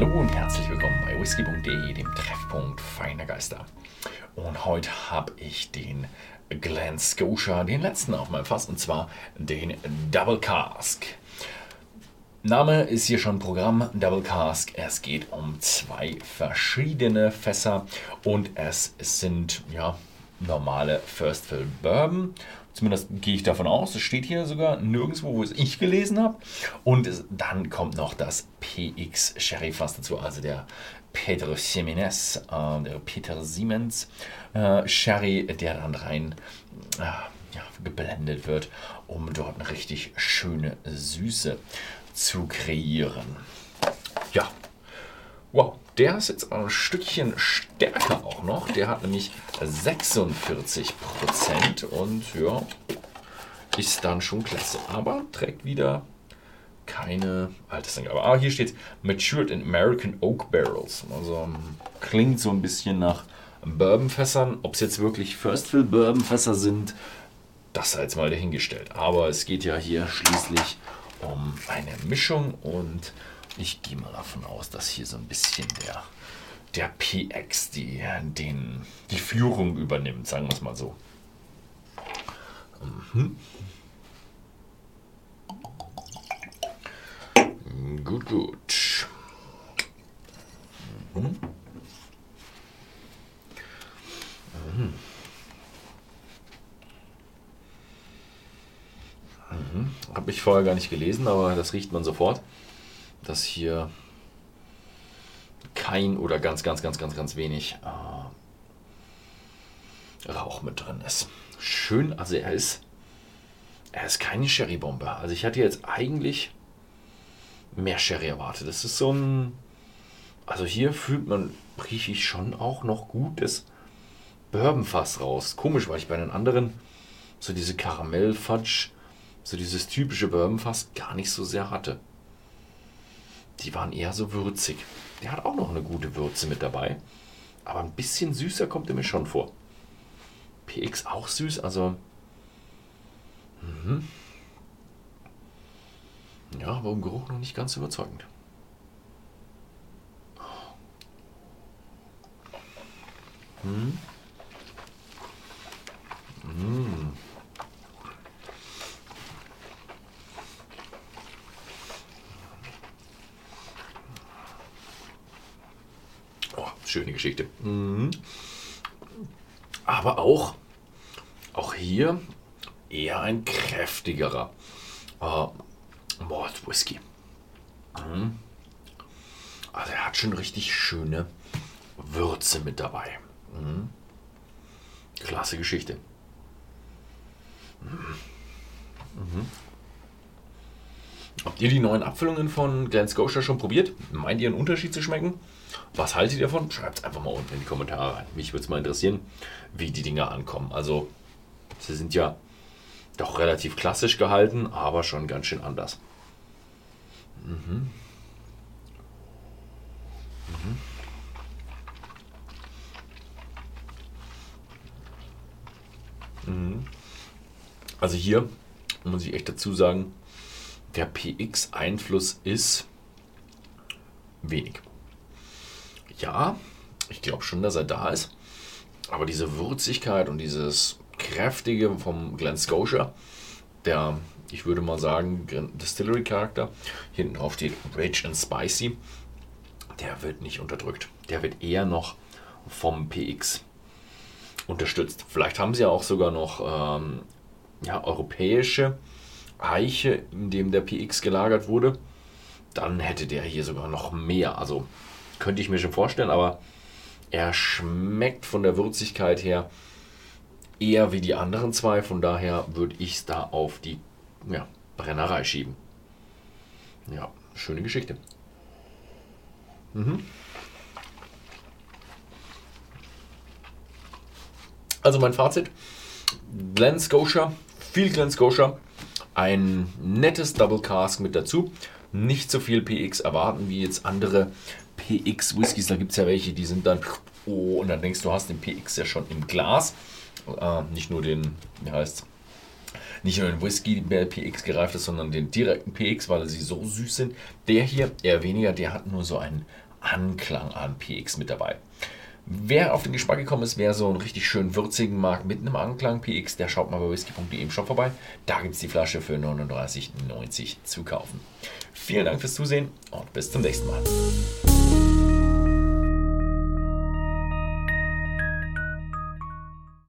Hallo und herzlich willkommen bei whisky.de, dem Treffpunkt feiner Geister. Und heute habe ich den Glen Scotia, den letzten auf meinem Fass, und zwar den Double Cask. Name ist hier schon Programm, Double Cask. Es geht um zwei verschiedene Fässer und es sind ja normale First Fill Bourbon Zumindest gehe ich davon aus. Es steht hier sogar nirgendwo, wo es ich gelesen habe. Und dann kommt noch das PX Sherry Fass dazu, also der Pedro Jimenez, äh, der Peter Siemens äh, Sherry, der dann rein äh, ja, geblendet wird, um dort eine richtig schöne Süße zu kreieren. Ja, wow, der ist jetzt ein Stückchen stärker auch noch. Der hat nämlich 46 Prozent und ja, ist dann schon klasse. Aber trägt wieder keine Altersangabe. Aber hier steht Matured in American Oak Barrels. Also klingt so ein bisschen nach Bourbonfässern. Ob es jetzt wirklich First Fill Bourbonfässer sind, das sei jetzt mal dahingestellt. Aber es geht ja hier schließlich um eine Mischung und ich gehe mal davon aus, dass hier so ein bisschen der, der PX die, den, die Führung übernimmt, sagen wir es mal so. Mhm. Gut, gut. Mhm. Mhm. Habe ich vorher gar nicht gelesen, aber das riecht man sofort dass hier kein oder ganz, ganz, ganz, ganz, ganz wenig äh, Rauch mit drin ist. Schön, also er ist, er ist keine Sherry-Bombe. Also ich hatte jetzt eigentlich mehr Sherry erwartet. Das ist so ein, also hier fühlt man, rieche ich schon auch noch gutes Bourbonfass raus. Komisch, weil ich bei den anderen so diese Karamellfudge, so dieses typische Bourbonfass gar nicht so sehr hatte die waren eher so würzig. Der hat auch noch eine gute Würze mit dabei. Aber ein bisschen süßer kommt er mir schon vor. PX auch süß, also. Mhm. Ja, aber im Geruch noch nicht ganz überzeugend. Mhm. Mhm. Schöne Geschichte. Mhm. Aber auch, auch hier eher ein kräftigerer äh, Malt Whisky. Mhm. Also er hat schon richtig schöne Würze mit dabei. Mhm. Klasse Geschichte. Mhm. Habt ihr die neuen Abfüllungen von Glen Scotia schon probiert? Meint ihr einen Unterschied zu schmecken? Was haltet ihr davon? Schreibt es einfach mal unten in die Kommentare rein. Mich würde es mal interessieren, wie die Dinger ankommen. Also, sie sind ja doch relativ klassisch gehalten, aber schon ganz schön anders. Mhm. Mhm. Mhm. Also hier muss ich echt dazu sagen, der PX-Einfluss ist wenig. Ja, ich glaube schon, dass er da ist. Aber diese Würzigkeit und dieses Kräftige vom Glen Scotia, der, ich würde mal sagen, Distillery-Charakter, hinten drauf steht Rich and Spicy, der wird nicht unterdrückt. Der wird eher noch vom PX unterstützt. Vielleicht haben sie ja auch sogar noch ähm, ja, europäische Eiche, in dem der PX gelagert wurde. Dann hätte der hier sogar noch mehr. Also könnte ich mir schon vorstellen, aber er schmeckt von der Würzigkeit her eher wie die anderen zwei. Von daher würde ich es da auf die ja, Brennerei schieben. Ja, schöne Geschichte. Mhm. Also mein Fazit: Glen Scotia, viel Glen Scotia, ein nettes Double Cask mit dazu. Nicht so viel PX erwarten wie jetzt andere PX Whiskys. Da gibt es ja welche, die sind dann, oh, und dann denkst du, hast den PX ja schon im Glas. Äh, nicht nur den, wie heißt nicht nur den Whisky, der PX gereift ist, sondern den direkten PX, weil sie so süß sind. Der hier eher weniger, der hat nur so einen Anklang an PX mit dabei. Wer auf den Geschmack gekommen ist, wer so einen richtig schön würzigen mag mit einem Anklang PX, der schaut mal bei whisky.de im Shop vorbei. Da gibt es die Flasche für 39,90 zu kaufen. Vielen Dank fürs Zusehen und bis zum nächsten Mal.